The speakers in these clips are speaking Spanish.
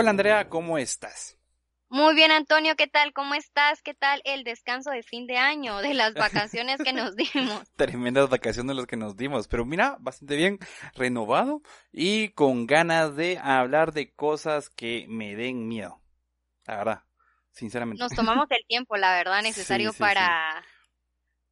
Hola Andrea, ¿cómo estás? Muy bien, Antonio, ¿qué tal? ¿Cómo estás? ¿Qué tal el descanso de fin de año, de las vacaciones que nos dimos? Tremendas vacaciones las que nos dimos, pero mira, bastante bien, renovado y con ganas de hablar de cosas que me den miedo. La verdad, sinceramente. Nos tomamos el tiempo, la verdad, necesario para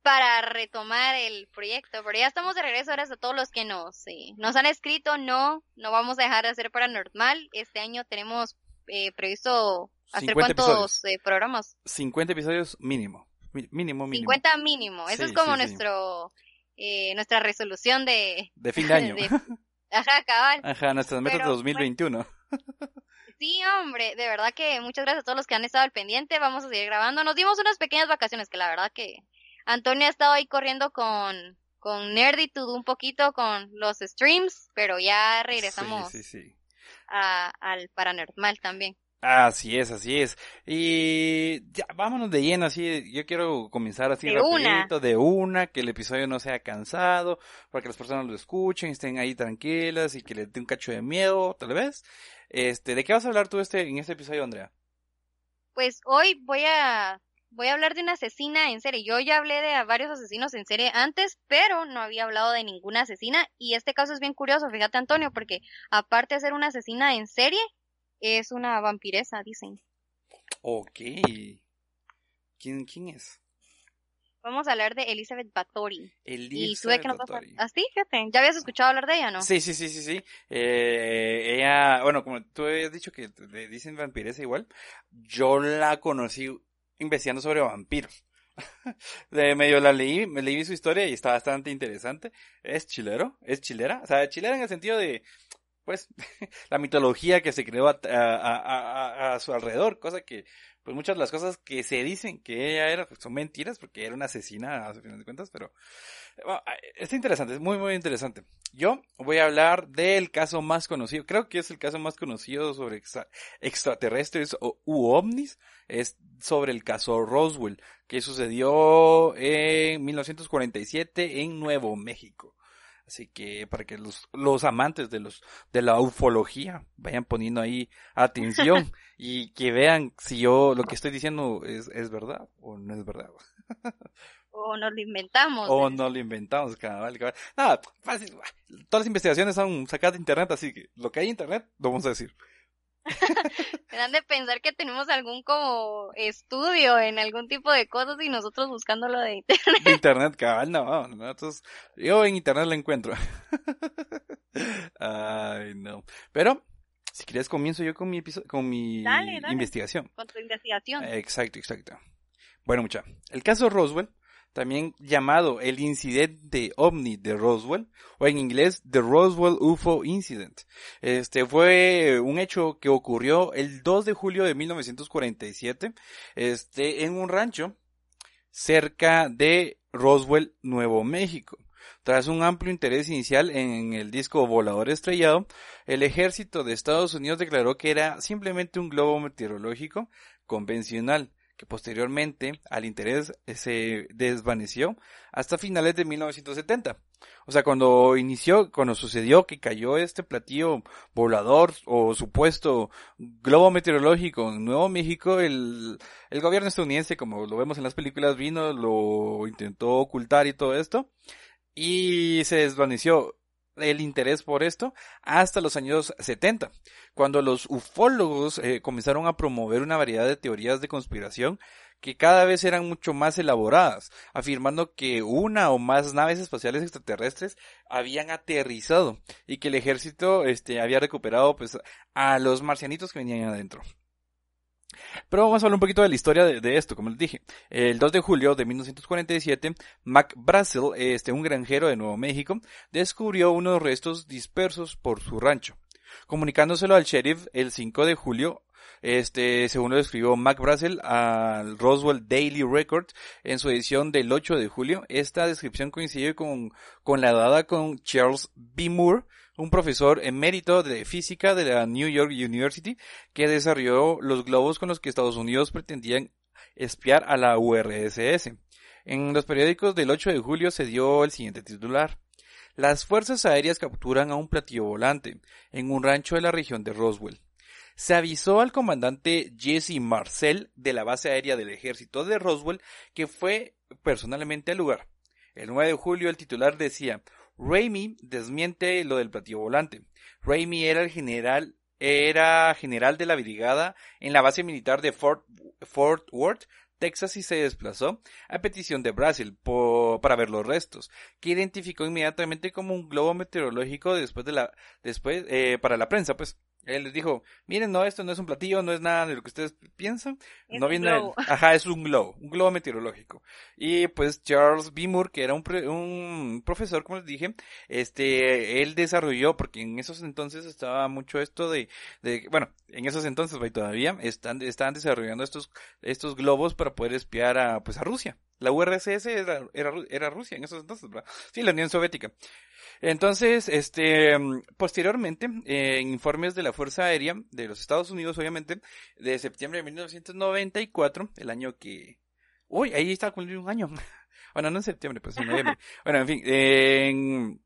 para retomar el proyecto, pero ya estamos de regreso ahora a todos los que nos, nos han escrito, no, no vamos a dejar de hacer paranormal, este año tenemos eh, previsto hacer cuántos eh, programas. 50 episodios mínimo, mínimo, mínimo. 50 mínimo, eso es como nuestro, eh, nuestra resolución de... De fin de año. ajá, cabal. Ajá, nuestras metas de 2021. Sí, hombre, de verdad que muchas gracias a todos los que han estado al pendiente. Vamos a seguir grabando. Nos dimos unas pequeñas vacaciones que la verdad que Antonio ha estado ahí corriendo con, con Nerditude un poquito con los streams, pero ya regresamos A, al Paranormal también. Así es, así es. Y ya, vámonos de lleno, así, yo quiero comenzar así de rapidito, de una, que el episodio no sea cansado, para que las personas lo escuchen, estén ahí tranquilas y que les dé un cacho de miedo, tal vez. Este, ¿de qué vas a hablar tú este, en este episodio, Andrea? Pues hoy voy a voy a hablar de una asesina en serie. Yo ya hablé de varios asesinos en serie antes, pero no había hablado de ninguna asesina. Y este caso es bien curioso, fíjate Antonio, porque aparte de ser una asesina en serie, es una vampiresa, dicen. Ok. ¿Quién, quién es? Vamos a hablar de Elizabeth Bathory. Elizabeth y que nos Así, fíjate. ¿Ya habías escuchado hablar de ella, no? Sí, sí, sí, sí, sí. Eh, ella, bueno, como tú habías dicho que le dicen vampiresa igual, yo la conocí investigando sobre vampiros. de medio la leí, me leí su historia y está bastante interesante. Es chilero, es chilera, o sea, chilera en el sentido de, pues, la mitología que se creó a, su alrededor, cosa que, pues muchas de las cosas que se dicen que ella era, pues, son mentiras, porque era una asesina, a fin de cuentas, pero es interesante, es muy, muy interesante. Yo voy a hablar del caso más conocido, creo que es el caso más conocido sobre extraterrestres o, u ovnis, es sobre el caso Roswell, que sucedió en 1947 en Nuevo México. Así que para que los, los amantes de los de la ufología vayan poniendo ahí atención y que vean si yo lo que estoy diciendo es, es verdad o no es verdad. o nos lo inventamos. O no lo inventamos, cabal, cabal. Nada, fácil. Todas las investigaciones son sacadas de internet, así que lo que hay en internet lo vamos a decir. Me dan de pensar que tenemos algún como estudio en algún tipo de cosas y nosotros buscándolo de internet. De internet, cabal, no, nosotros, yo en internet lo encuentro. Ay, no. Pero, si quieres comienzo yo con mi con mi investigación. Con tu investigación. Exacto, exacto. Bueno, mucha. El caso Roswell también llamado el incidente ovni de Roswell, o en inglés The Roswell UFO Incident. Este fue un hecho que ocurrió el 2 de julio de 1947, este, en un rancho cerca de Roswell, Nuevo México. Tras un amplio interés inicial en el disco volador estrellado, el ejército de Estados Unidos declaró que era simplemente un globo meteorológico convencional, que posteriormente al interés se desvaneció hasta finales de 1970. O sea, cuando inició, cuando sucedió que cayó este platillo volador o supuesto globo meteorológico en Nuevo México, el, el gobierno estadounidense, como lo vemos en las películas, vino, lo intentó ocultar y todo esto, y se desvaneció el interés por esto hasta los años 70, cuando los ufólogos eh, comenzaron a promover una variedad de teorías de conspiración que cada vez eran mucho más elaboradas, afirmando que una o más naves espaciales extraterrestres habían aterrizado y que el ejército este, había recuperado pues a los marcianitos que venían adentro. Pero vamos a hablar un poquito de la historia de, esto, como les dije. El 2 de julio de 1947, Mac Brazel, este, un granjero de Nuevo México, descubrió unos restos dispersos por su rancho. Comunicándoselo al sheriff el 5 de julio, este, según lo describió Mac Brazel al Roswell Daily Record en su edición del 8 de julio, esta descripción coincide con, con la dada con Charles B. Moore, un profesor emérito de física de la New York University que desarrolló los globos con los que Estados Unidos pretendían espiar a la URSS. En los periódicos del 8 de julio se dio el siguiente titular. Las fuerzas aéreas capturan a un platillo volante en un rancho de la región de Roswell. se avisó al comandante Jesse Marcel de la base aérea del ejército de Roswell que fue personalmente al lugar. El 9 de julio el titular decía, Raimi desmiente lo del platillo volante. Raimi era el general era general de la brigada en la base militar de Fort, Worth, Texas y se desplazó a petición de Brasil para ver los restos, que identificó inmediatamente como un globo meteorológico después de la, después, eh, para la prensa, pues. Él les dijo, miren, no, esto no es un platillo, no es nada de lo que ustedes piensan. no viene, ajá, es un globo, un globo meteorológico. Y pues Charles B. Moore, que era un, un profesor, como les dije, este, él desarrolló, porque en esos entonces estaba mucho esto de, de bueno, en esos entonces, todavía, están, estaban desarrollando estos, estos globos para poder espiar a, pues a Rusia. La URSS era, era, era Rusia en esos entonces, ¿verdad? Sí, la Unión Soviética. Entonces, este, posteriormente, en informes de la Fuerza Aérea de los Estados Unidos, obviamente, de septiembre de 1994, el año que, uy, ahí está cumpliendo un año. bueno, no en septiembre, pues en noviembre. bueno, en fin, en,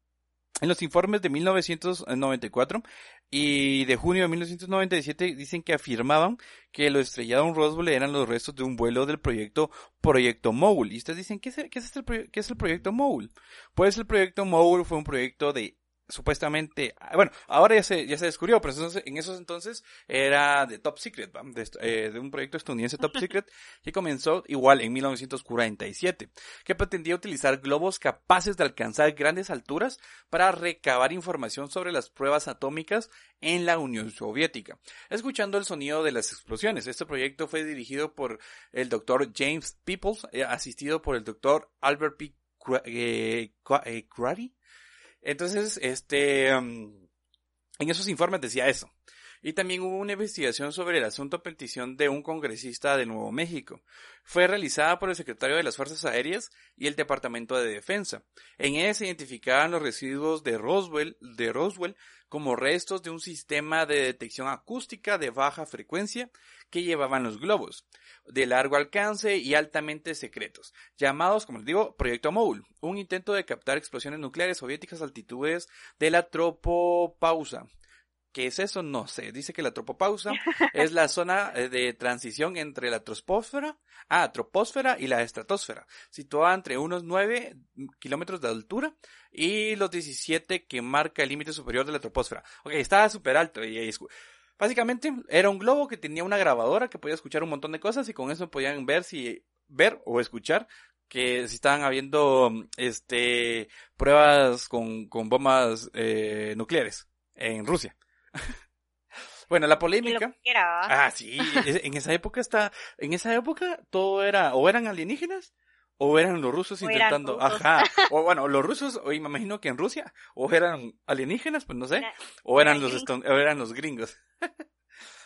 en los informes de 1994 y de junio de 1997 dicen que afirmaban que lo estrellado en Roswell eran los restos de un vuelo del proyecto Proyecto Mogul. Y ustedes dicen, ¿qué es, este, qué es el proyecto Mogul? Pues el proyecto Mogul fue un proyecto de supuestamente, ah, bueno, ahora ya se, ya se descubrió, pero en esos entonces era de Top Secret, de, eh, de, un proyecto estadounidense Top Secret, que comenzó igual en 1947, que pretendía utilizar globos capaces de alcanzar grandes alturas para recabar información sobre las pruebas atómicas en la Unión Soviética, escuchando el sonido de las explosiones. Este proyecto fue dirigido por el doctor James Peoples, eh, asistido por el doctor Albert P. Eh, entonces, este, um, en esos informes decía eso. Y también hubo una investigación sobre el asunto a petición de un congresista de Nuevo México. Fue realizada por el secretario de las Fuerzas Aéreas y el Departamento de Defensa. En ella se identificaban los residuos de Roswell, como restos de un sistema de detección acústica de baja frecuencia que llevaban los globos de largo alcance y altamente secretos, llamados, como les digo, Proyecto Mogul, un intento de captar explosiones nucleares soviéticas a altitudes de la tropopausa. ¿Qué es eso? No sé. Dice que la tropopausa es la zona eh, de transición entre la troposfera, ah, troposfera y la estratosfera, situada entre unos 9 kilómetros de altura y los 17 que marca el límite superior de la troposfera. Ok, está súper alto y, Básicamente era un globo que tenía una grabadora que podía escuchar un montón de cosas y con eso podían ver si ver o escuchar que si estaban habiendo este pruebas con, con bombas eh, nucleares en Rusia. bueno, la polémica. Ah, sí, en esa época está, en esa época todo era o eran alienígenas o eran los rusos intentando, ajá, o bueno, los rusos, o me imagino que en Rusia, o eran alienígenas, pues no sé, o eran los, o eran los gringos.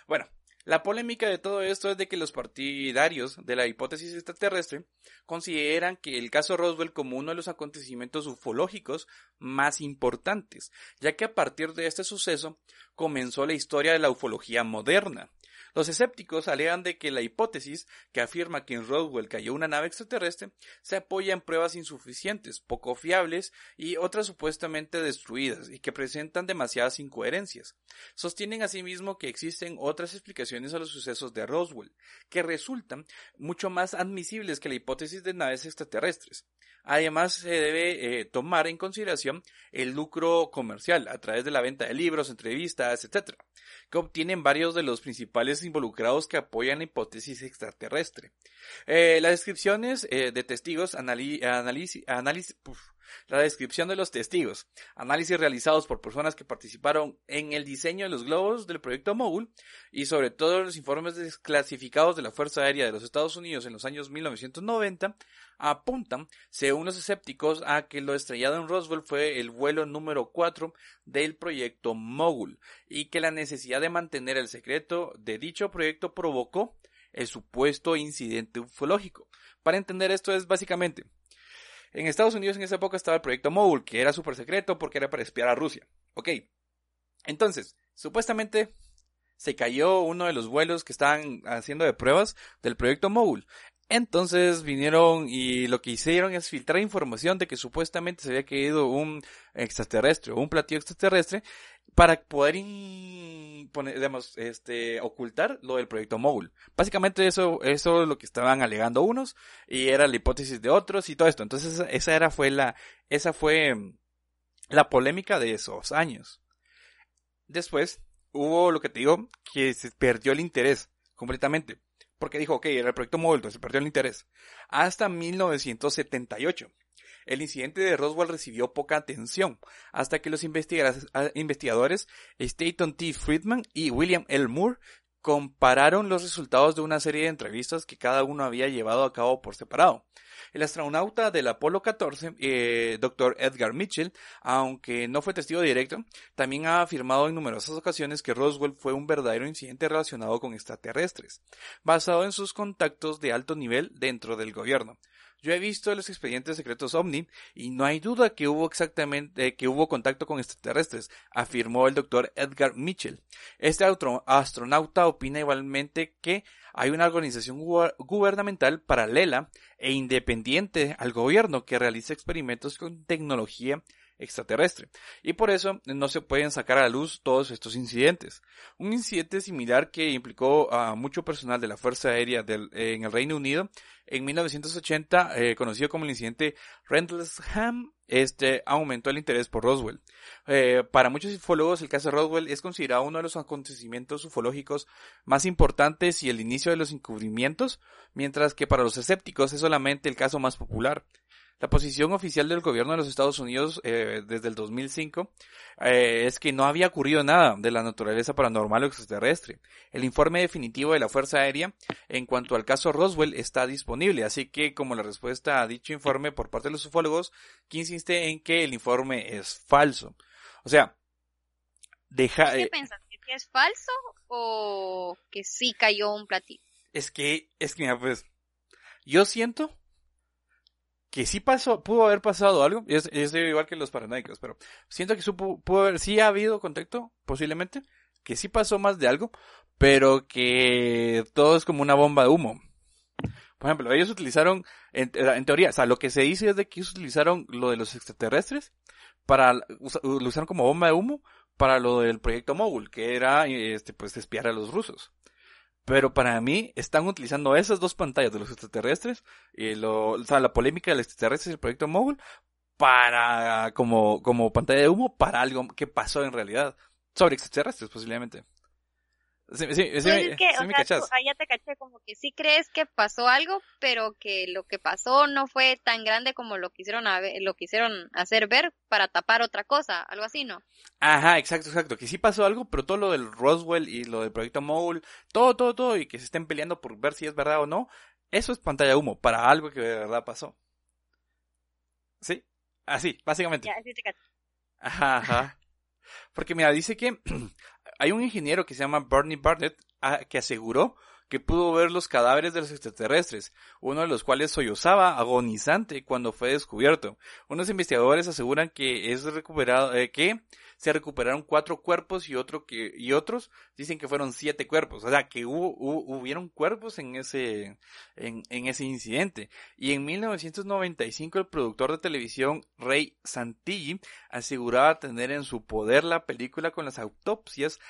bueno, la polémica de todo esto es de que los partidarios de la hipótesis extraterrestre consideran que el caso Roswell como uno de los acontecimientos ufológicos más importantes, ya que a partir de este suceso comenzó la historia de la ufología moderna. Los escépticos alegan de que la hipótesis que afirma que en Roswell cayó una nave extraterrestre se apoya en pruebas insuficientes, poco fiables y otras supuestamente destruidas y que presentan demasiadas incoherencias. Sostienen asimismo que existen otras explicaciones a los sucesos de Roswell, que resultan mucho más admisibles que la hipótesis de naves extraterrestres. Además, se debe eh, tomar en consideración el lucro comercial a través de la venta de libros, entrevistas, etc., que obtienen varios de los principales involucrados que apoyan la hipótesis extraterrestre. Eh, las descripciones eh, de testigos, análisis, la descripción de los testigos, análisis realizados por personas que participaron en el diseño de los globos del proyecto Mogul y sobre todo los informes desclasificados de la Fuerza Aérea de los Estados Unidos en los años 1990 apuntan, según los escépticos, a que lo estrellado en Roswell fue el vuelo número 4 del proyecto Mogul y que la necesidad de mantener el secreto de dicho proyecto provocó el supuesto incidente ufológico. Para entender esto es básicamente, en Estados Unidos en esa época estaba el proyecto Mogul, que era súper secreto porque era para espiar a Rusia. Ok. Entonces, supuestamente se cayó uno de los vuelos que estaban haciendo de pruebas del proyecto Mogul. Entonces vinieron y lo que hicieron es filtrar información de que supuestamente se había caído un extraterrestre o un platillo extraterrestre para poder digamos, este, ocultar lo del proyecto Mogul. Básicamente eso, eso es lo que estaban alegando unos y era la hipótesis de otros y todo esto. Entonces esa era fue la, esa fue la polémica de esos años. Después hubo lo que te digo, que se perdió el interés completamente. Porque dijo, ok, era el proyecto Mogul, se perdió el interés. Hasta 1978. El incidente de Roswell recibió poca atención, hasta que los investigadores Staton T. Friedman y William L. Moore compararon los resultados de una serie de entrevistas que cada uno había llevado a cabo por separado. El astronauta del Apolo 14, eh, Dr. Edgar Mitchell, aunque no fue testigo directo, también ha afirmado en numerosas ocasiones que Roswell fue un verdadero incidente relacionado con extraterrestres, basado en sus contactos de alto nivel dentro del gobierno. Yo he visto los expedientes secretos OVNI y no hay duda que hubo exactamente que hubo contacto con extraterrestres, afirmó el doctor Edgar Mitchell. Este astronauta opina igualmente que hay una organización gubernamental paralela e independiente al gobierno que realiza experimentos con tecnología extraterrestre. Y por eso no se pueden sacar a la luz todos estos incidentes. Un incidente similar que implicó a mucho personal de la Fuerza Aérea en el Reino Unido en 1980, eh, conocido como el incidente Rendlesham, este aumentó el interés por Roswell. Eh, para muchos ufólogos, el caso de Roswell es considerado uno de los acontecimientos ufológicos más importantes y el inicio de los encubrimientos, mientras que para los escépticos es solamente el caso más popular. La posición oficial del gobierno de los Estados Unidos eh, desde el 2005 eh, es que no había ocurrido nada de la naturaleza paranormal o extraterrestre. El informe definitivo de la Fuerza Aérea en cuanto al caso Roswell está disponible, así que como la respuesta a dicho informe por parte de los ufólogos, que insiste en que el informe es falso. O sea, deja... ¿Qué eh, piensas? ¿Que es falso o que sí cayó un platillo? Es que, es que, mira, pues, yo siento que sí pasó, pudo haber pasado algo, y es, igual que los paranoicos, pero siento que supo, pudo haber, sí ha habido contacto, posiblemente, que sí pasó más de algo, pero que todo es como una bomba de humo. Por ejemplo, ellos utilizaron, en, teoría, o sea, lo que se dice es de que ellos utilizaron lo de los extraterrestres para, lo usaron como bomba de humo para lo del proyecto Mogul, que era, este, pues, espiar a los rusos. Pero para mí están utilizando esas dos pantallas de los extraterrestres y lo, o sea, la polémica del extraterrestre y el proyecto Mogul para como como pantalla de humo para algo que pasó en realidad sobre extraterrestres posiblemente. Sí, sí, sí, pues es que, o sea, tú, ya te caché como que sí crees que pasó algo, pero que lo que pasó no fue tan grande como lo quisieron lo quisieron hacer ver para tapar otra cosa, algo así, ¿no? Ajá, exacto, exacto, que sí pasó algo, pero todo lo del Roswell y lo del proyecto Mole, todo, todo, todo, y que se estén peleando por ver si es verdad o no, eso es pantalla de humo para algo que de verdad pasó. ¿Sí? Así, básicamente. Ya, sí te caché. Ajá, ajá. Porque mira, dice que hay un ingeniero que se llama Bernie Barnett ah, que aseguró que pudo ver los cadáveres de los extraterrestres, uno de los cuales sollozaba agonizante cuando fue descubierto. Unos investigadores aseguran que es recuperado, eh, que se recuperaron cuatro cuerpos y otro que, y otros dicen que fueron siete cuerpos. O sea, que hubo, hubieron cuerpos en ese, en, en ese incidente. Y en 1995 el productor de televisión Ray Santilli aseguraba tener en su poder la película con las autopsias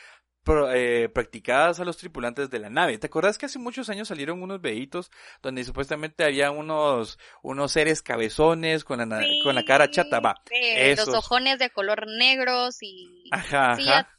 eh, practicadas a los tripulantes de la nave. ¿Te acuerdas que hace muchos años salieron unos veitos donde supuestamente había unos unos seres cabezones con la con la cara chata, va? los ojones de color negros y ajá, ajá.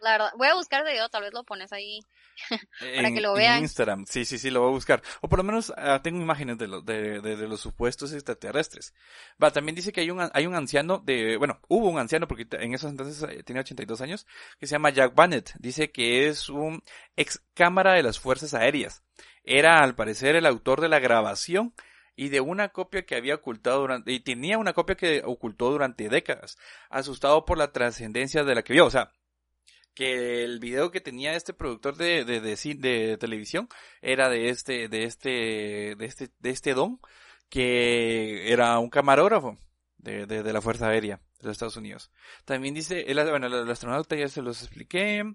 La verdad, voy a buscar de video, tal vez lo pones ahí para que lo vean. En Instagram, sí, sí, sí, lo voy a buscar. O por lo menos ah, tengo imágenes de, de, de, los supuestos extraterrestres. Va, también dice que hay un, hay un anciano de, bueno, hubo un anciano porque en esos entonces eh, tenía 82 años, que se llama Jack Bannett. Dice que es un ex cámara de las Fuerzas Aéreas. Era al parecer el autor de la grabación y de una copia que había ocultado durante, y tenía una copia que ocultó durante décadas, asustado por la trascendencia de la que vio. O sea, que el video que tenía este productor de, de, de, televisión era de este, de este, de este, de este don, que era un camarógrafo de, de, la Fuerza Aérea de los Estados Unidos. También dice, el, bueno, el astronauta ya se los expliqué.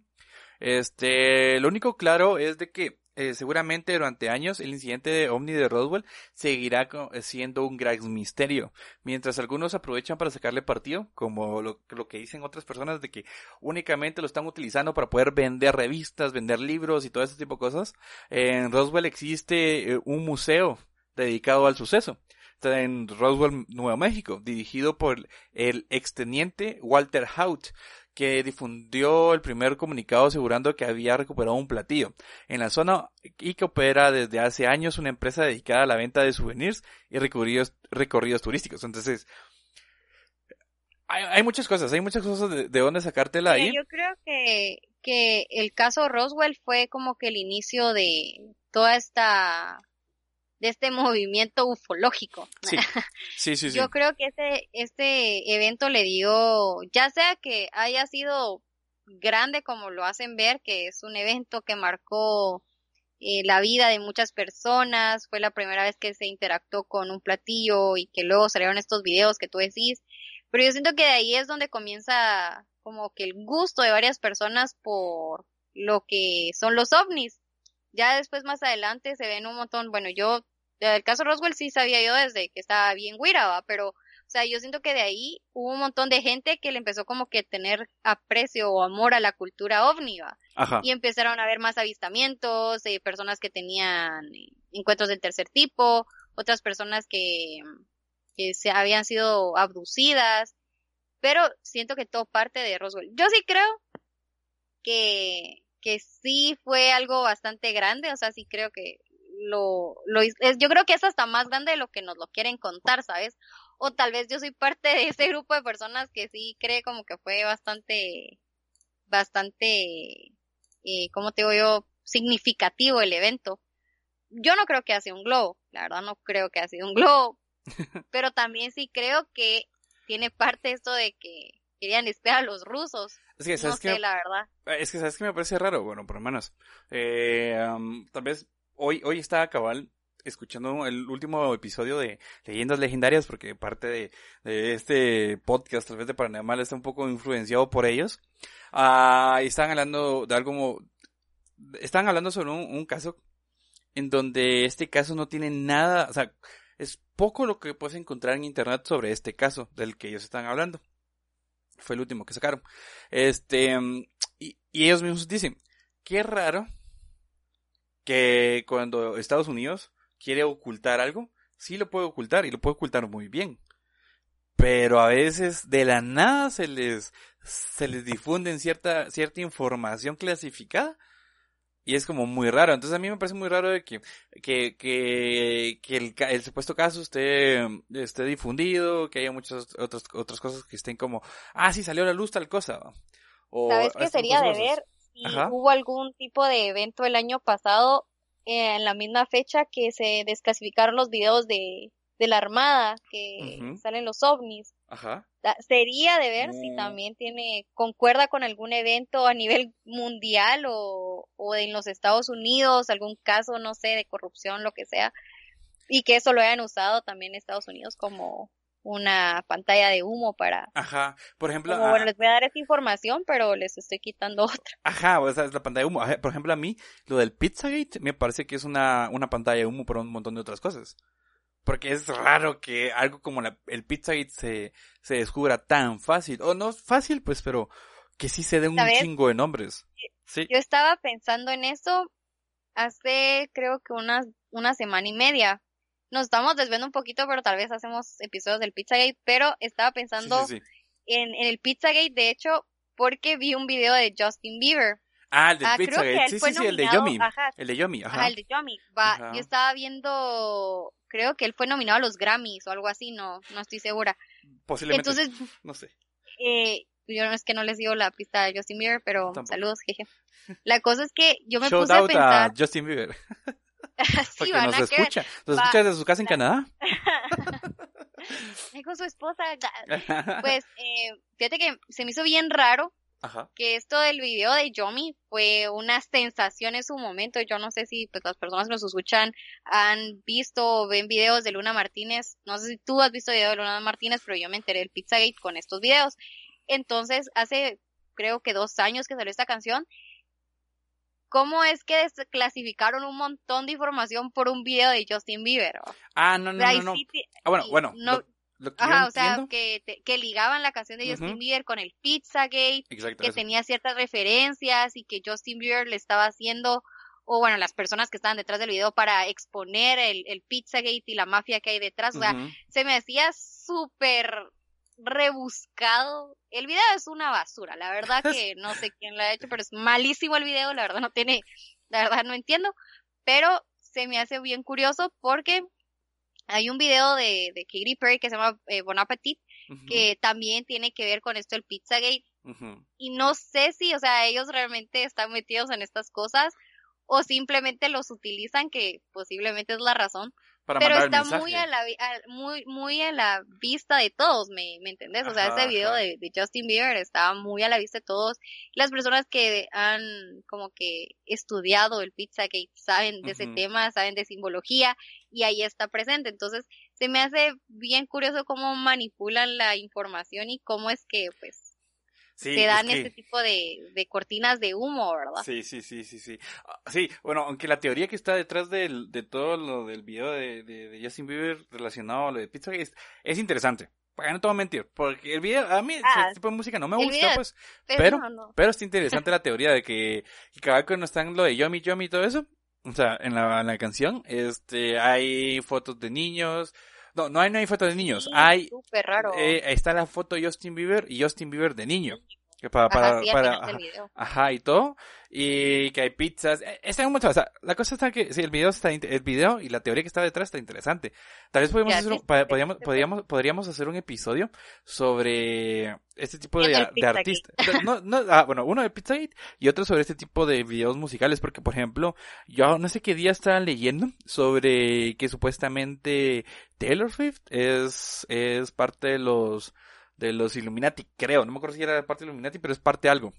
Este, lo único claro es de que eh, seguramente durante años el incidente de OVNI de Roswell seguirá siendo un gran misterio, mientras algunos aprovechan para sacarle partido, como lo, lo, que dicen otras personas de que únicamente lo están utilizando para poder vender revistas, vender libros y todo ese tipo de cosas. En Roswell existe eh, un museo dedicado al suceso. Está en Roswell, Nuevo México, dirigido por el exteniente Walter Hout, que difundió el primer comunicado asegurando que había recuperado un platillo en la zona y que opera desde hace años una empresa dedicada a la venta de souvenirs y recorridos, recorridos turísticos. Entonces, hay, hay, muchas cosas, hay muchas cosas de, de dónde sacártela ahí. Yo creo que, que el caso Roswell fue como que el inicio de toda esta de este movimiento ufológico. Sí, sí, sí. Yo creo que este, este evento le dio, ya sea que haya sido grande como lo hacen ver, que es un evento que marcó eh, la vida de muchas personas, fue la primera vez que se interactuó con un platillo y que luego salieron estos videos que tú decís, pero yo siento que de ahí es donde comienza como que el gusto de varias personas por lo que son los ovnis. Ya después más adelante se ven un montón, bueno, yo el caso Roswell sí sabía yo desde que estaba bien guira, pero, o sea, yo siento que de ahí hubo un montón de gente que le empezó como que tener aprecio o amor a la cultura ovni, Y empezaron a ver más avistamientos, de personas que tenían encuentros del tercer tipo, otras personas que, que se habían sido abducidas, pero siento que todo parte de Roswell. Yo sí creo que, que sí fue algo bastante grande, o sea, sí creo que lo, lo es, yo creo que es hasta más grande de lo que nos lo quieren contar, ¿sabes? O tal vez yo soy parte de ese grupo de personas que sí cree como que fue bastante, bastante, eh, ¿cómo te digo yo? Significativo el evento. Yo no creo que ha sido un globo, la verdad no creo que ha sido un globo, pero también sí creo que tiene parte esto de que querían espiar a los rusos. Es que, ¿sabes no sé, la verdad. Es que, ¿sabes que me parece raro? Bueno, por lo menos, eh, tal vez hoy, hoy estaba cabal escuchando el último episodio de Leyendas Legendarias, porque parte de, este podcast, tal vez de Paranormal, está un poco influenciado por ellos. Ah, estaban hablando de algo como, estaban hablando sobre un, un, caso en donde este caso no tiene nada, o sea, es poco lo que puedes encontrar en internet sobre este caso del que ellos están hablando. Fue el último que sacaron. Este, y, y ellos mismos dicen, qué raro que cuando Estados Unidos quiere ocultar algo, sí lo puede ocultar y lo puede ocultar muy bien. Pero a veces de la nada se les, se les difunden cierta, cierta información clasificada y es como muy raro. Entonces a mí me parece muy raro de que, que, que, que el, el, supuesto caso esté, esté difundido, que haya muchas otras, otras cosas que estén como, ah, sí, salió a la luz tal cosa. O, ¿Sabes qué sería de ver? Si hubo algún tipo de evento el año pasado eh, en la misma fecha que se desclasificaron los videos de, de la Armada, que salen los ovnis. Ajá. Sería de ver si también tiene, concuerda con algún evento a nivel mundial o, o en los Estados Unidos, algún caso, no sé, de corrupción, lo que sea, y que eso lo hayan usado también en Estados Unidos como, una pantalla de humo para... Ajá, por ejemplo... Como, bueno, les voy a dar esta información, pero les estoy quitando otra. Ajá, o sea, es la pantalla de humo. Por ejemplo, a mí, lo del Pizzagate me parece que es una, una pantalla de humo por un montón de otras cosas. Porque es raro que algo como la, el Pizzagate se, se descubra tan fácil. O no fácil, pues, pero que sí se den un chingo de nombres. Sí. Yo estaba pensando en eso hace, creo que una, una semana y media nos estamos desviando un poquito, pero tal vez hacemos episodios del Pizzagate, pero estaba pensando En, el Pizzagate, de hecho, porque vi un video de Justin Bieber. Ah, el del ah, Pizzagate, sí, sí, sí, el de Yomi. el de Yomi, ajá. el de Yomi. Va, yo estaba viendo, creo que él fue nominado a los Grammys o algo así, no, no estoy segura. Posiblemente. Entonces, no sé. Eh, yo no es que no les digo la pista de Justin Bieber, pero saludos, jeje. La cosa es que yo me puse a pensar. A Justin Bieber. sí, Porque nos escucha. ¿Nos escucha desde su casa en Canadá? con su esposa. Pues, eh, fíjate que se me hizo bien raro que esto del video de Yomi fue una sensación en su momento. Yo no sé si pues, las personas que nos escuchan han visto o ven videos de Luna Martínez. No sé si tú has visto videos de Luna Martínez, pero yo me enteré del Pizzagate con estos videos. Entonces, hace creo que dos años que salió esta canción cómo es que desclasificaron un montón de información por un video de Justin Bieber. Ah, no, no, no, no. Ah, bueno, bueno. No, Ajá, o sea, que, que ligaban la canción de Justin Bieber con el Pizzagate, que tenía ciertas referencias y que Justin Bieber le estaba haciendo, o bueno, las personas que estaban detrás del video para exponer el, el Pizzagate y la mafia que hay detrás. O sea, se me hacía súper rebuscado. El video es una basura, la verdad que no sé quién lo ha hecho, pero es malísimo el video, la verdad no tiene, la verdad no entiendo, pero se me hace bien curioso porque hay un video de, de Katy Perry que se llama eh, Bon Appetit, que también tiene que ver con esto el Pizzagate. Y no sé si, o sea, ellos realmente están metidos en estas cosas o simplemente los utilizan, que posiblemente es la razón, pero está muy a la muy muy a la vista de todos me, me entendés o sea ese video de, Justin Bieber estaba muy a la vista de todos. Las personas que han como que estudiado el pizza que saben de ese tema saben de simbología y ahí está presente. Entonces se me hace bien curioso cómo manipulan la información y cómo es que pues se dan este tipo de, de, cortinas de humo, ¿verdad? Sí, sí, sí, sí, sí. Ah, sí, bueno, aunque la teoría que está detrás del, de todo lo del video de, de, Justin Bieber relacionado a lo de Pizza es, es interesante. Para no te voy a mentir, porque el video, a mí ah, ese tipo de música no me gusta, pues, pero, pero, está interesante la teoría de que, que cada vez no están lo de Yomi Yomi y todo eso, o sea, en la, en la canción, este, hay fotos de niños, no, no hay, no hay foto de niños. hay. Súper raro. Eh, está la foto de Justin Bieber y Justin Bieber de niño. Para, para, para, ajá, y todo. Y que hay pizzas. Eh, está mucho, o sea, la cosa está que, sí, el video está, el video y la teoría que está detrás está interesante. Tal vez podríamos hacer un, podríamos, podríamos, podríamos hacer un episodio sobre este tipo de, de artistas. No, no, ah, bueno, uno de Pizzagate y otro sobre este tipo de videos musicales, porque por ejemplo, yo no sé qué día estaba leyendo sobre que supuestamente Taylor Swift es, es parte de los, de los Illuminati, creo, no me acuerdo si era parte de Illuminati, pero es parte de algo.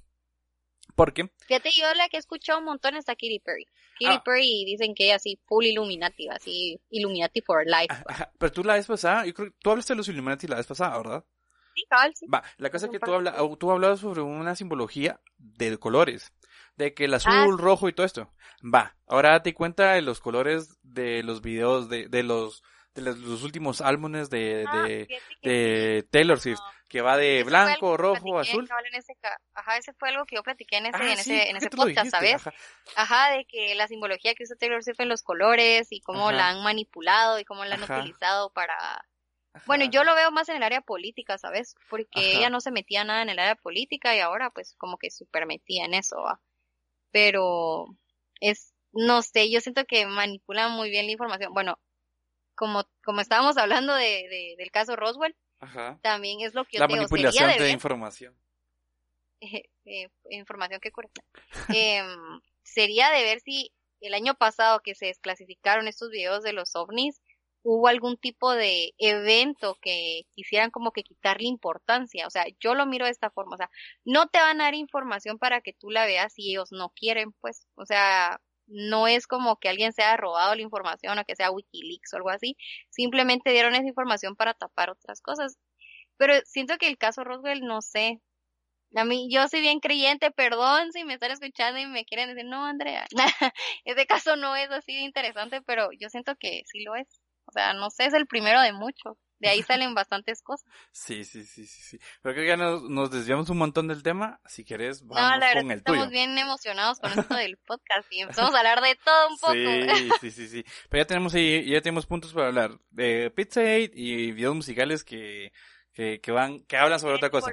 ¿Por qué? Fíjate, yo la que he escuchado un montón es a Katy Perry. Katy ah. Perry dicen que es así full Illuminati, así Illuminati for life. pero tú la vez pasada, yo creo tú hablaste de los Illuminati la vez pasada, ¿verdad? Sí, cabal, sí. Va, la cosa es que tú, habla, tú hablabas sobre una simbología de colores. De que el azul, ah, rojo y todo esto. Va, ahora date cuenta de los colores de los videos de, de los de los, últimos álbumes de, ah, de, Taylor Swift, que va de blanco, rojo, azul. ajá, ese fue algo que yo platiqué en ese, ah, en ese, en ese podcast, ¿sabes? Ajá. de que la simbología que usa Taylor Swift en los colores y cómo la han manipulado y cómo la han utilizado para... Bueno, yo lo veo más en el área política, ¿sabes? Porque ella no se metía nada en el área política y ahora pues como que super metía en eso, ¿va? Pero es, no sé, yo siento que manipulan muy bien la información. Bueno, como, como estábamos hablando de, del caso Roswell, también es lo que yo La manipulación de, información. Eh, información que cura. Em, sería de ver si el año pasado que se desclasificaron estos videos de los ovnis, hubo algún tipo de evento que quisieran como que quitarle importancia. O sea, yo lo miro de esta forma. O sea, no te van a dar información para que tú la veas si ellos no quieren, pues. O sea, no es como que alguien se haya robado la información o que sea Wikileaks o algo así, simplemente dieron esa información para tapar otras cosas. Pero siento que el caso Roswell, no sé. A mí, yo soy bien creyente, perdón si me están escuchando y me quieren decir, no, Andrea, ese caso no es así de interesante, pero yo siento que sí lo es. O sea, no sé, es el primero de muchos de ahí salen bastantes cosas. Sí, sí, sí, sí, sí. Pero creo que ya nos, desviamos un montón del tema. Si quieres, vamos no, la verdad, con el estamos bien emocionados con esto del podcast y empezamos a hablar de todo un poco. Sí, sí, sí, sí. Pero ya tenemos ahí, ya tenemos puntos para hablar de Pizza 8 y videos musicales que, que, que van, que hablan sobre otra cosa.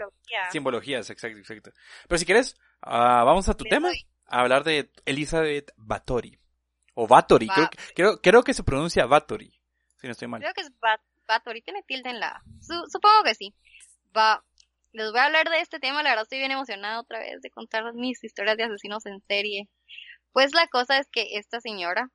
Simbologías, exacto, exacto. Pero si quieres, uh, vamos a tu tema, a hablar de Elizabeth Bathory. O Bathory, creo, creo, creo, que se pronuncia Bathory, si no estoy mal. Creo que es Bat Bathory tiene tilde en la supongo que sí. Va, les voy a hablar de este tema, la verdad estoy bien emocionada otra vez de contar mis historias de asesinos en serie. Pues la cosa es que esta señora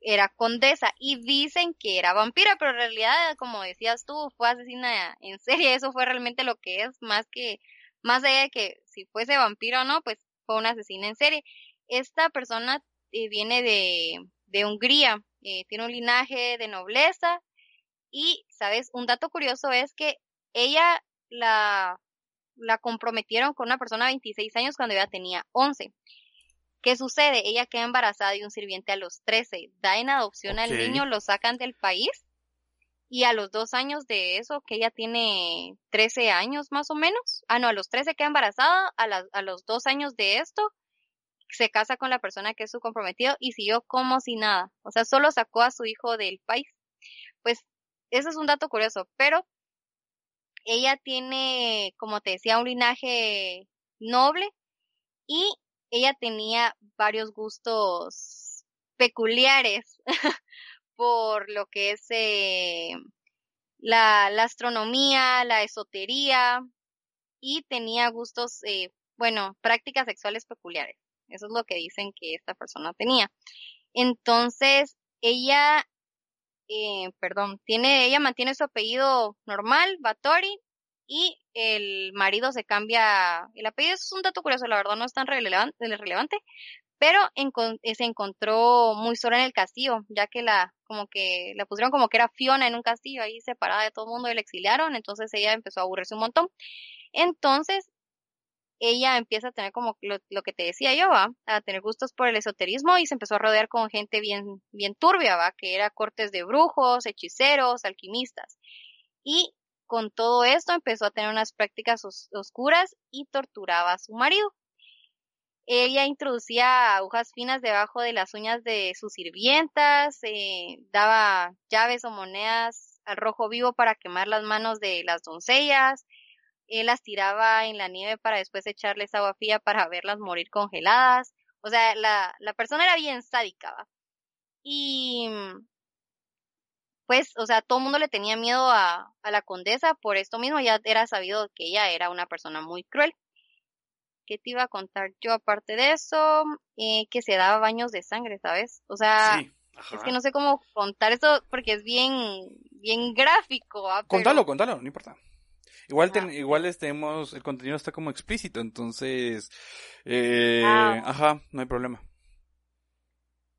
era condesa y dicen que era vampira, pero en realidad, como decías tú, fue asesina en serie, eso fue realmente lo que es, más que, más allá de que si fuese vampira o no, pues fue una asesina en serie. Esta persona eh, viene de, de Hungría, eh, tiene un linaje de nobleza y, ¿sabes? Un dato curioso es que ella la, la comprometieron con una persona de 26 años cuando ella tenía 11. ¿Qué sucede? Ella queda embarazada de un sirviente a los 13, da en adopción al niño, lo sacan del país y a los dos años de eso, que ella tiene 13 años más o menos, ah no, a los 13 queda embarazada, a, a los dos años de esto se casa con la persona que es su comprometido y siguió como si nada, o sea, solo sacó a su hijo del país. Pues eso es un dato curioso, pero ella tiene, como te decía, un linaje noble y ella tenía varios gustos peculiares por lo que es eh, la, astronomía, la esotería y tenía gustos, eh, bueno, prácticas sexuales peculiares. Eso es lo que dicen que esta persona tenía. Entonces, ella, eh, perdón, tiene, ella mantiene su apellido normal, Batori, y el marido se cambia el apellido. es un dato curioso, la verdad no es tan relevante, relevante pero eh, se encontró muy sola en el castillo, ya que la, como que, la pusieron como que era Fiona en un castillo ahí separada de todo el mundo y la exiliaron, entonces ella empezó a aburrirse un montón. Entonces, ella empieza a tener como lo, que te decía yo, ¿va? a tener gustos por el esoterismo y se empezó a rodear con gente bien, bien turbia, ¿va? que era cortes de brujos, hechiceros, alquimistas. Y con todo esto empezó a tener unas prácticas oscuras y torturaba a su marido. Ella introducía agujas finas debajo de las uñas de sus sirvientas, eh, daba llaves o monedas al rojo vivo para quemar las manos de las doncellas, él las tiraba en la nieve para después echarles agua fría para verlas morir congeladas. O sea, la, la persona era bien sádica, ¿va? Y pues, o sea, todo el mundo le tenía miedo a, a la condesa, por esto mismo ya era sabido que ella era una persona muy cruel. ¿Qué te iba a contar yo aparte de eso? Eh, que se daba baños de sangre, ¿sabes? O sea, es que no sé cómo contar eso porque es bien, bien gráfico. Contalo, contalo, no importa. Igual, ten, igual tenemos, el contenido está como explícito, entonces, eh, ah. ajá, no hay problema.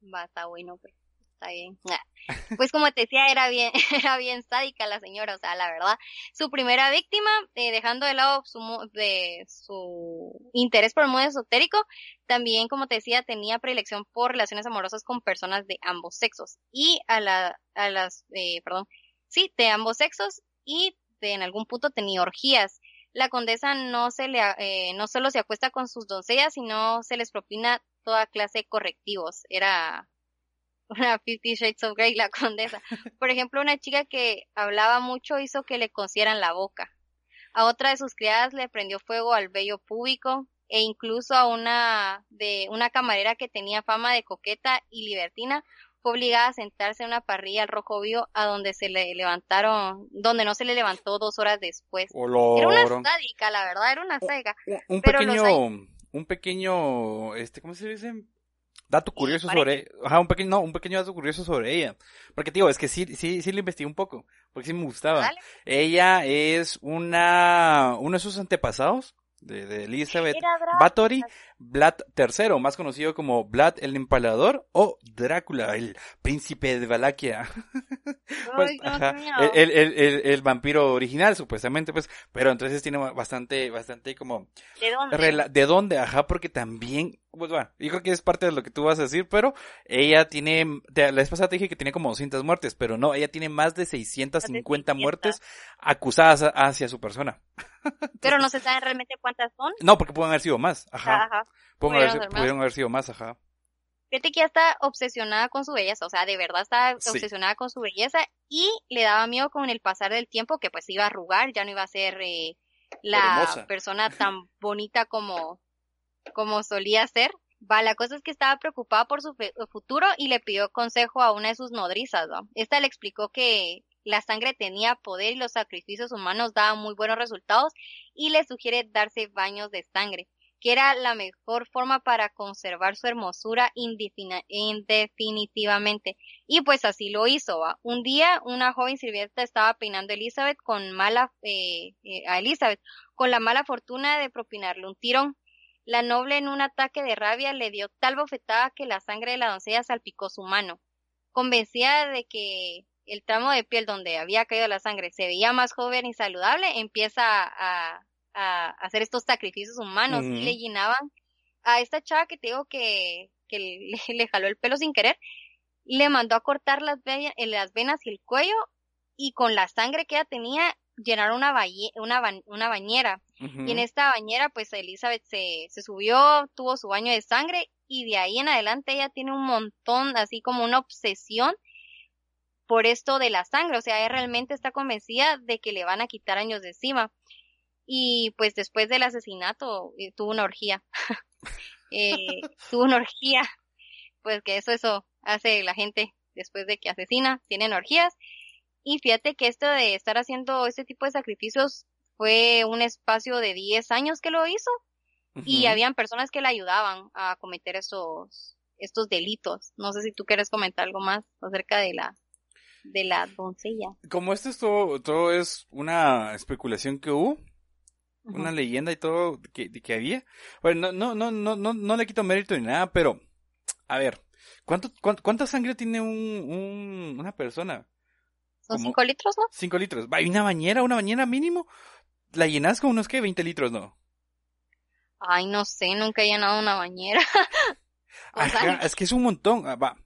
Va, está bueno, pues está bien. Pues como te decía, era bien, era bien sádica la señora, o sea, la verdad. Su primera víctima, eh, dejando de lado su, de su interés por el mundo esotérico, también, como te decía, tenía predilección por relaciones amorosas con personas de ambos sexos. Y a la, a las, eh, perdón, sí, de ambos sexos y de, en algún punto tenía orgías. La condesa no se le, eh, no solo se acuesta con sus doncellas, sino se les propina toda clase de correctivos. Era una Fifty Shades of Grey, la condesa. Por ejemplo, una chica que hablaba mucho hizo que le cosieran la boca. A otra de sus criadas le prendió fuego al vello púbico e incluso a una de una camarera que tenía fama de coqueta y libertina fue obligada a sentarse en una parrilla al rojo vivo a donde se le levantaron, donde no se le levantó dos horas después. Era una sádica, la verdad, era una sádica. Un, pequeño, un pequeño, este, ¿cómo se dice? dato curioso sobre, ajá, un pequeño, no, un pequeño dato curioso sobre ella. Porque digo, es que sí, sí, sí le investigué un poco, porque sí me gustaba. Ella es una, uno de sus antepasados, de, de Elizabeth Bathory, Vlad III, más conocido como Vlad el Empalador o Drácula, el príncipe de Valaquia. Pues, el, el, el, el, vampiro original, supuestamente, pues, pero entonces tiene bastante, bastante como... ¿De dónde? ¿De dónde? Ajá, porque también, pues bueno, yo creo que es parte de lo que tú vas a decir, pero ella tiene, la vez pasada te dije que tiene como 200 muertes, pero no, ella tiene más de 650 muertes acusadas hacia su persona. pero no se sabe realmente cuántas son. No, porque pueden haber sido más, ajá. ajá. Pudieron, haber, sido más, ajá. Fíjate que ya está obsesionada con su belleza, o sea, de verdad está obsesionada con su belleza y le daba miedo con el pasar del tiempo que pues iba a arrugar, ya no iba a ser eh, la persona tan bonita como, como solía ser. Va, la cosa es que estaba preocupada por su futuro y le pidió consejo a una de sus nodrizas. ¿no? Esta le explicó que la sangre tenía poder y los sacrificios humanos daban muy buenos resultados y le sugiere darse baños de sangre que era la mejor forma para conservar su hermosura indefinitivamente. Y pues así lo hizo. Un día una joven sirvienta estaba peinando a Elizabeth con mala, eh, eh, a Elizabeth con la mala fortuna de propinarle un tirón. La noble en un ataque de rabia le dio tal bofetada que la sangre de la doncella salpicó su mano. Convencida de que el tramo de piel donde había caído la sangre se veía más joven y saludable, empieza a, a hacer estos sacrificios humanos y le llenaban a esta chava que te digo que, que le, le jaló el pelo sin querer, le mandó a cortar las, eh, las venas y el cuello y con la sangre que ella tenía llenaron una, ba- una bañera. Y en esta bañera, pues Elizabeth se, se subió, tuvo su baño de sangre y de ahí en adelante ella tiene un montón, así como una obsesión por esto de la sangre. O sea, ella realmente está convencida de que le van a quitar años de encima. Y pues después del asesinato eh, tuvo una orgía. Eh, tuvo una orgía. Pues que eso, eso hace la gente después de que asesina, tienen orgías. Y fíjate que esto de estar haciendo este tipo de sacrificios fue un espacio de 10 años que lo hizo y habían personas que le ayudaban a cometer esos estos delitos. No sé si tú quieres comentar algo más acerca de la de la doncella. Como esto es todo, todo es una especulación que hubo, Una leyenda y todo que, que había. Bueno, no, no, no, no, no, no le quito mérito ni nada, pero, a ver, ¿cuánto, cuánto- cuánta sangre tiene un, un, una persona? Son como- 5 litros, ¿no? Cinco litros. Va, ¿y una bañera, una bañera mínimo? La llenas con unos, ¿qué? 20 litros, ¿no? Ay, no sé, nunca he llenado una bañera. Ajá, es que es un montón. Ah, Va.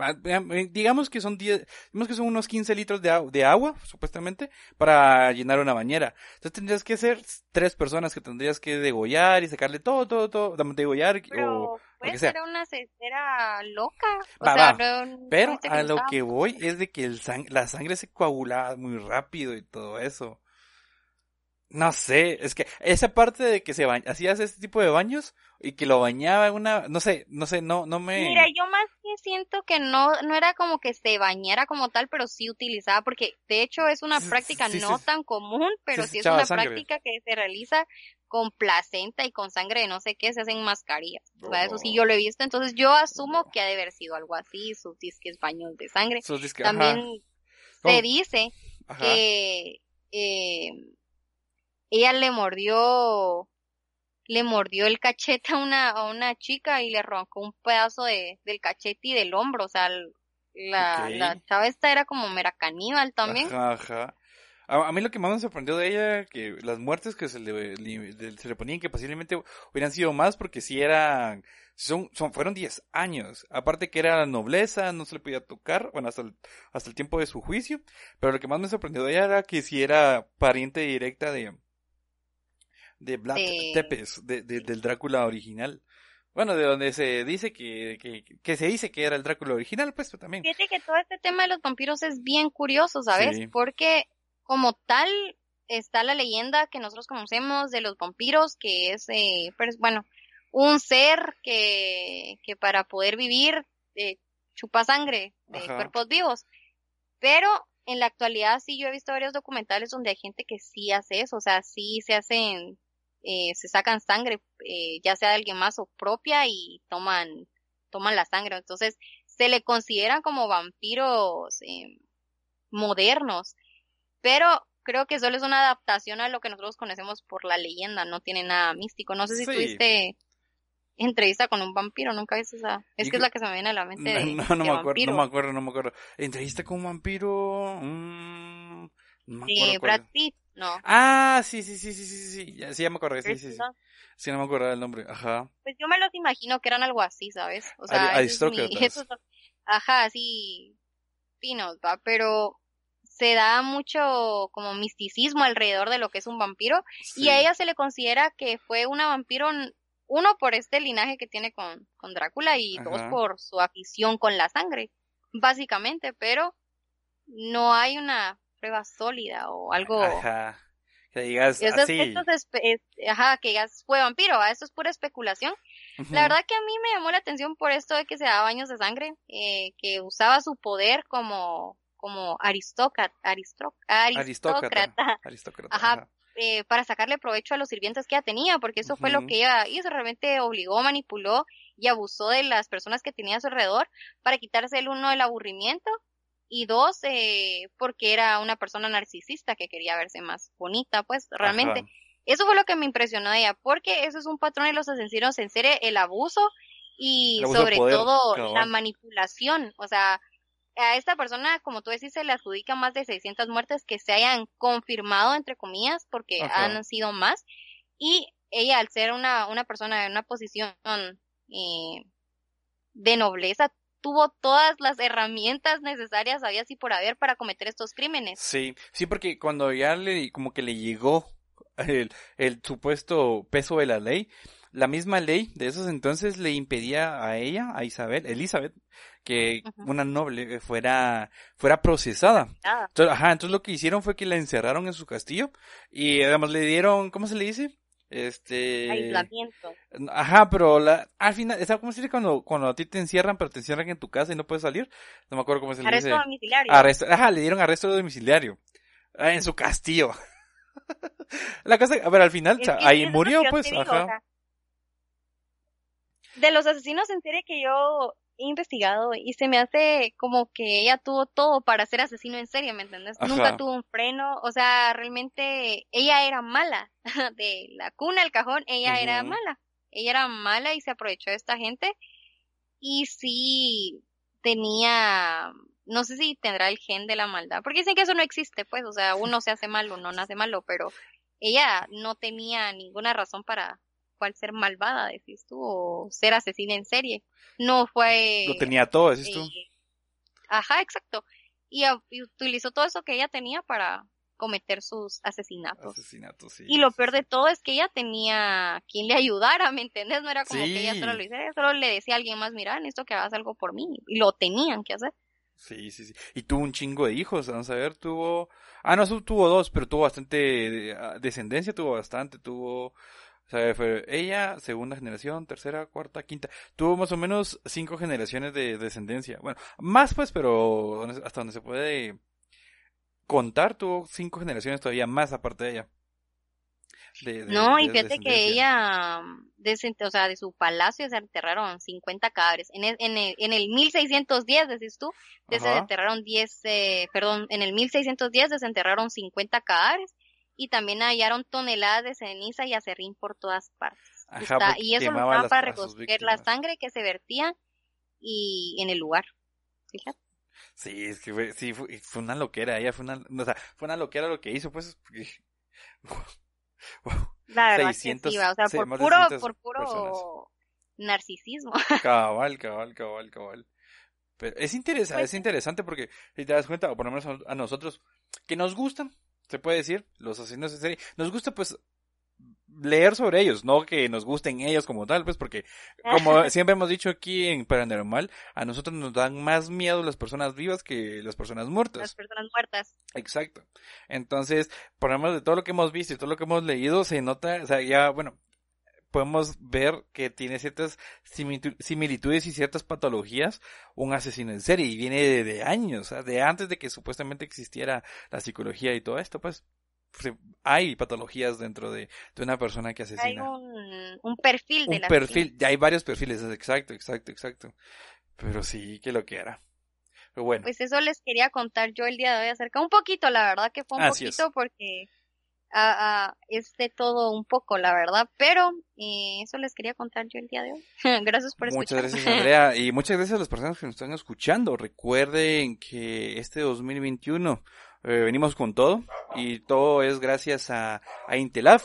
Va, eh, Digamos que son 10, digamos que son unos 15 litros de, de agua, supuestamente, para llenar una bañera. Entonces tendrías que ser tres personas que tendrías que degollar y sacarle todo, todo, todo, degollar o, Pero que puede sea. ser una cestera loca. O Va, sea, va. no- Pero a lo que voy es de que el sang- la sangre se coagulaba muy rápido y todo eso. No sé, es que esa parte de que se ba- hacías este tipo de baños y que lo bañaba en una, no sé, no sé, no, no me... Mira, yo más que siento que no, no era como que se bañara como tal, pero sí utilizaba, porque de hecho es una práctica sí, no sí. tan común, pero sí es una sangre. práctica que se realiza con placenta y con sangre de no sé qué, se hacen mascarillas. O sea, eso sí Oh. yo lo he visto, entonces yo asumo que ha de haber sido algo así, sus disques baños de sangre. Esos disque- ajá, También se dice ajá. que eh, ella le mordió le mordió el cachete a una a una chica y le arrancó un pedazo de del cachete y del hombro, o sea, la, Ok. la chava esta era como mera caníbal también. Ajá, ajá. A, a mí lo que más me sorprendió de ella, que las muertes que se le, se le ponían, que posiblemente hubieran sido más, porque si eran, son, son, fueron 10 años. Aparte que era la nobleza, no se le podía tocar, bueno, hasta el, hasta el tiempo de su juicio. Pero lo que más me sorprendió de ella era que si era pariente directa de, de Vlad Tepes, de, de- del Drácula original. Bueno, de donde se dice que, que, que se dice que era el Drácula original, pues pero también. Fíjate que todo este tema de los vampiros es bien curioso, ¿sabes? Sí. Porque como tal está la leyenda que nosotros conocemos de los vampiros, que es, eh, pues, bueno, un ser que, que para poder vivir eh, chupa sangre de Ajá. cuerpos vivos. Pero en la actualidad sí yo he visto varios documentales donde hay gente que sí hace eso, o sea, sí se hacen, eh, se sacan sangre, eh, ya sea de alguien más o propia y toman, toman la sangre. Entonces, se le consideran como vampiros eh, modernos, pero creo que solo es una adaptación a lo que nosotros conocemos por la leyenda, no tiene nada místico. No sé si Sí. tuviste entrevista con un vampiro, nunca viste esa. Es que es la que se me viene a la mente de, No, no, no de me acuerdo, vampiro. no me acuerdo, no me acuerdo. ¿Entrevista con un vampiro? Mm, no me Brad. Pitt, no. Ah, sí, sí, sí, sí, sí, sí, sí, ya, sí, ya me acordé, sí, sí, sí. Sí, no me acuerdo el nombre, ajá. Pues yo me los imagino que eran algo así, ¿sabes? O sea, Ari- es mi- son- ajá, así finos, va, pero se da mucho como misticismo alrededor de lo que es un vampiro y Sí. a ella se le considera que fue una vampiro uno por este linaje que tiene con, con Drácula y dos Ajá. por su afición con la sangre, básicamente, pero no hay una prueba sólida o algo Ajá. Que digas eso es- así. esto es espe- es- ajá, que ya fue vampiro, ¿va? esto es pura especulación. La verdad que a mí me llamó la atención por esto de que se daba baños de sangre, eh, que usaba su poder como, como aristócrata, Aristócrata. aristócrata. Ajá. ajá. eh, para sacarle provecho a los sirvientes que ella tenía, porque eso fue lo que ella hizo, realmente obligó, manipuló y abusó de las personas que tenía a su alrededor para quitarse el uno el aburrimiento y dos, eh, porque era una persona narcisista que quería verse más bonita, pues realmente. Ajá. Eso fue lo que me impresionó de ella, porque eso es un patrón de los asesinos en serie, el abuso y El abuso de sobre poder, todo la manipulación. O sea, a esta persona, como tú decís, se le adjudica más de 600 muertes que se hayan confirmado, entre comillas, porque Ajá. han sido más. Y ella al ser una, una persona en una posición eh, de nobleza, tuvo todas las herramientas necesarias, había así por haber, para cometer estos crímenes. Sí, sí, porque cuando ya le, como que le llegó el, el supuesto peso de la ley, la misma ley de esos entonces le impedía a ella, a Isabel, Elizabeth, que una noble fuera, fuera procesada. Ah. Entonces, ajá, entonces lo que hicieron fue que la encerraron en su castillo y además le dieron, ¿cómo se le dice? Este. Aislamiento. Ajá, pero la, al final, ¿cómo se dice cuando, cuando a ti te encierran, pero te encierran en tu casa y no puedes salir? No me acuerdo cómo se le dice. Arresto domiciliario. Arresto, ajá, le dieron arresto domiciliario. Ah, en su castillo. la cosa, a ver, al final, ahí murió, pues, ajá. de los asesinos en serie que yo investigado y se me hace como que ella tuvo todo para ser asesino en serie, ¿me entiendes? Nunca tuvo un freno, o sea, realmente ella era mala, de la cuna al cajón, ella era mala, ella era mala y se aprovechó de esta gente y sí tenía, no sé si tendrá el gen de la maldad, porque dicen que eso no existe, pues, o sea, uno se hace malo, no nace malo, pero ella no tenía ninguna razón para cual ser malvada, decís tú, o ser asesina en serie. No fue... Lo tenía todo, decís tú. Eh, ajá, exacto. Y, utilizó todo eso que ella tenía para cometer sus asesinatos. Asesinatos, sí. Y lo peor de todo es que ella tenía quien le ayudara, ¿me entiendes? No era como que ella solo lo hiciera, solo le decía a alguien más, mira, esto que hagas algo por mí. Y lo tenían que hacer. Sí, sí, sí. Y tuvo un chingo de hijos, vamos a ver, tuvo... Ah, no, tuvo dos, pero tuvo bastante ah, descendencia, tuvo bastante, tuvo o sea, fue ella, segunda generación, tercera, cuarta, quinta. Tuvo más o menos cinco generaciones de descendencia. Bueno, más pues, pero hasta donde se puede contar, tuvo cinco generaciones todavía más aparte de ella. no, y fíjate que ella, de, o sea, de su palacio se enterraron 50 cadáveres. En el, en el, en el 1610, decís tú, desenterraron 10, eh, perdón, en el 1610 desenterraron 50 cadáveres y también hallaron toneladas de ceniza y acerrín por todas partes. y eso lo usaban para recoger la sangre que se vertía y en el lugar. Fíjate. Sí, es que fue, sí, fue, una loquera, ella fue una, o sea, fue una loquera lo que hizo, pues, La verdad 600, que sí, o sea, por puro, por puro narcisismo. Cabal, cabal, cabal, cabal. Pero es interesante, pues es interesante porque si te das cuenta, o por lo menos a nosotros, que nos gustan, se puede decir, los asesinos en serie. Nos gusta pues leer sobre ellos, no que nos gusten ellos como tal, pues porque como siempre hemos dicho aquí en Paranormal, a nosotros nos dan más miedo las personas vivas que las personas muertas. Las personas muertas. Exacto. Entonces, por ejemplo, de todo lo que hemos visto y todo lo que hemos leído, se nota, o sea, ya, bueno, podemos ver que tiene ciertas similitudes y ciertas patologías un asesino en serie y viene de, años, de antes de que supuestamente existiera la psicología y todo esto, pues, hay patologías dentro de, una persona que asesina. Hay un, un perfil de un perfil, ya hay varios perfiles, exacto, exacto, exacto. Pero sí, que lo que era. Pero bueno. Pues eso les quería contar yo el día de hoy acerca un poquito, la verdad que fue un poquito porque a, es de todo un poco, la verdad, pero eh, eso les quería contar yo el día de hoy. gracias por escuchar. Muchas gracias, Andrea, y muchas gracias a las personas que nos están escuchando. Recuerden que este 2021 eh, venimos con todo y todo es gracias a, a Intelab,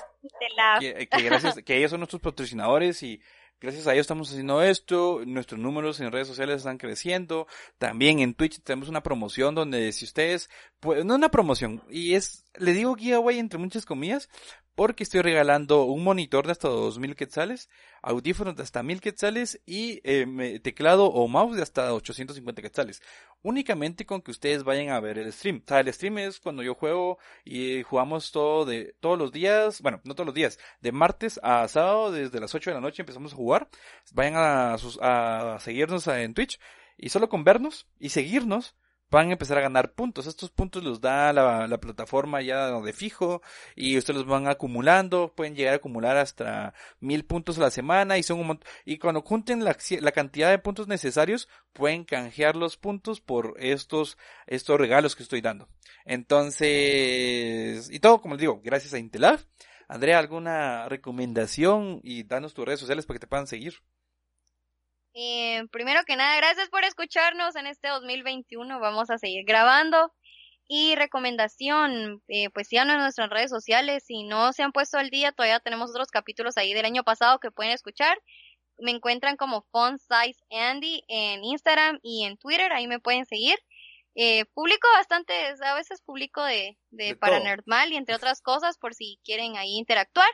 Que, que, gracias, que ellos son nuestros patrocinadores y Gracias a ellos estamos haciendo esto, nuestros números en redes sociales están creciendo, también en Twitch tenemos una promoción donde si ustedes, pues, no una promoción, y es, le digo giveaway entre muchas comillas, porque estoy regalando un monitor de hasta 2000 quetzales, audífonos de hasta 1000 quetzales y eh, teclado o mouse de hasta 850 quetzales. Únicamente con que ustedes vayan a ver el stream. El stream es cuando yo juego y jugamos todo de todos los días, bueno, no todos los días, de martes a sábado desde las 8 de la noche empezamos a jugar. Vayan a, a seguirnos en Twitch y solo con vernos y seguirnos van a empezar a ganar puntos. Estos puntos los da la, la, plataforma ya de fijo y ustedes los van acumulando. Pueden llegar a acumular hasta mil puntos a la semana y son un y cuando junten la, la, cantidad de puntos necesarios pueden canjear los puntos por estos estos regalos que estoy dando. Entonces y todo como les digo gracias a Intelab. Andrea, ¿alguna recomendación? Y danos tus redes sociales para que te puedan seguir. Eh, primero que nada, gracias por escucharnos en este 2021. Vamos a seguir grabando. Y recomendación, eh, pues síganos en nuestras redes sociales. Si no se han puesto al día, todavía tenemos otros capítulos ahí del año pasado que pueden escuchar. Me encuentran como Font Size Andy en Instagram y en Twitter, ahí me pueden seguir. Eh, publico bastante, a veces publico de, de, De para todo. Nerdmal y entre otras cosas por si quieren ahí interactuar.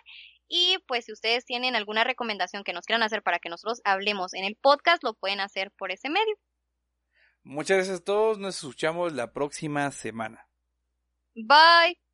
Y pues si ustedes tienen alguna recomendación que nos quieran hacer para que nosotros hablemos en el podcast, lo pueden hacer por ese medio. Muchas gracias a todos. Nos escuchamos la próxima semana. Bye.